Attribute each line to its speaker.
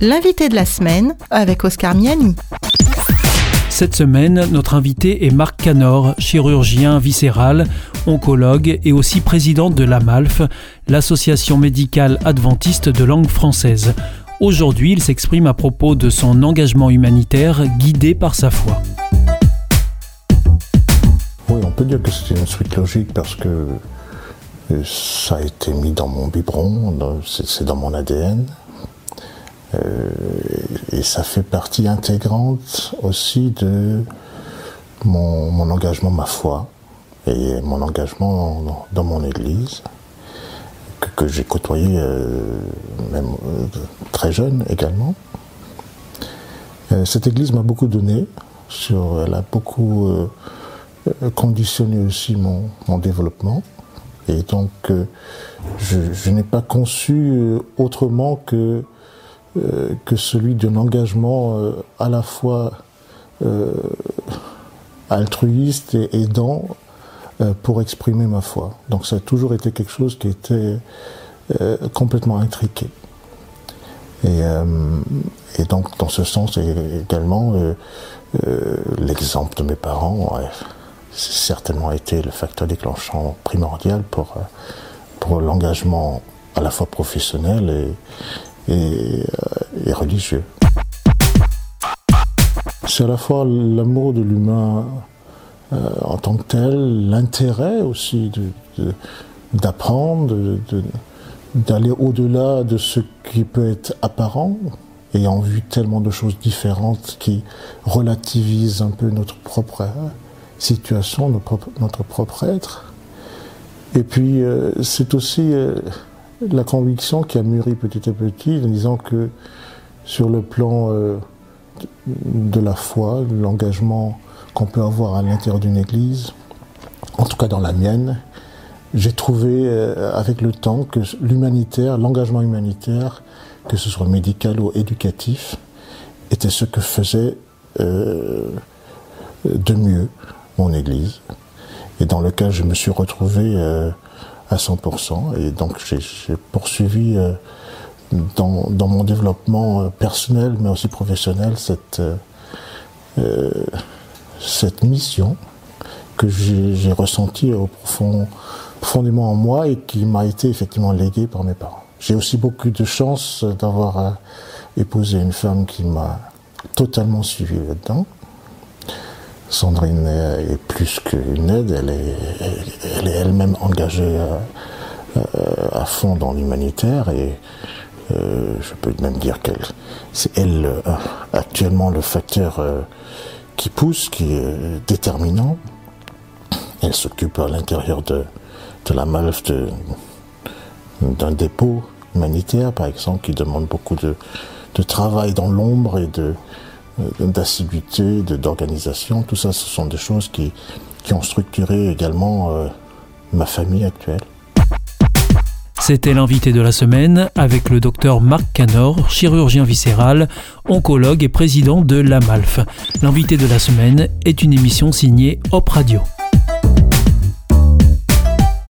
Speaker 1: L'invité de la semaine avec Oscar Miani.
Speaker 2: Cette semaine, notre invité est Marc Canor, chirurgien viscéral, oncologue et aussi président de l'AMALF, l'association médicale adventiste de langue française. Aujourd'hui, il s'exprime à propos de son engagement humanitaire guidé par sa foi.
Speaker 3: Oui, on peut dire que c'est une suite logique parce que euh, ça a été mis dans mon biberon, c'est dans mon ADN. Euh, et ça fait partie intégrante aussi de mon, engagement, ma foi, et mon engagement dans, mon Église, que, j'ai côtoyé euh, même euh, très jeune également. cette Église m'a beaucoup donné, sur, elle a beaucoup conditionné aussi mon, développement. Et donc, je n'ai pas conçu autrement que euh, que celui d'un engagement euh, à la fois euh, altruiste et aidant pour exprimer ma foi. Donc ça a toujours été quelque chose qui était complètement intriqué. Et, donc dans ce sens également, l'exemple de mes parents a certainement été le facteur déclenchant primordial pour, pour l'engagement à la fois professionnel et, et, euh, religieux. C'est à la fois l'amour de l'humain euh, en tant que tel, l'intérêt aussi d'apprendre, d'aller au-delà de ce qui peut être apparent, ayant vu tellement de choses différentes qui relativisent un peu notre propre situation, notre propre, être. Et puis, euh, c'est aussi la conviction qui a mûri petit à petit en disant que sur le plan euh, de la foi, l'engagement qu'on peut avoir à l'intérieur d'une église, en tout cas dans la mienne, j'ai trouvé euh, avec le temps que l'humanitaire, l'engagement humanitaire, que ce soit médical ou éducatif, était ce que faisait euh, de mieux mon église. Et dans lequel je me suis retrouvé à 100%. Et donc j'ai poursuivi euh, dans, dans, mon développement euh, personnel, mais aussi professionnel, cette, euh, cette mission que j'ai ressentie au profond, profondément en moi et qui m'a été effectivement léguée par mes parents. J'ai aussi beaucoup de chance d'avoir épousé une femme qui m'a totalement suivi là-dedans. Sandrine est plus qu'une aide, elle est, elle est elle-même engagée euh, euh, à, fond dans l'humanitaire et euh, je peux même dire qu'elle, c'est elle actuellement le facteur qui pousse, qui est déterminant. Elle s'occupe à l'intérieur de, de la Malf d'un dépôt humanitaire, par exemple, qui demande beaucoup de, de travail dans l'ombre et de, euh, d'assiduité, d'organisation. Tout ça, ce sont des choses qui, qui ont structuré également euh, ma famille actuelle.
Speaker 2: C'était l'invité de la semaine avec le docteur Marc Canor, chirurgien viscéral, oncologue et président de l'AMALF. L'invité de la semaine est une émission signée Hop Radio.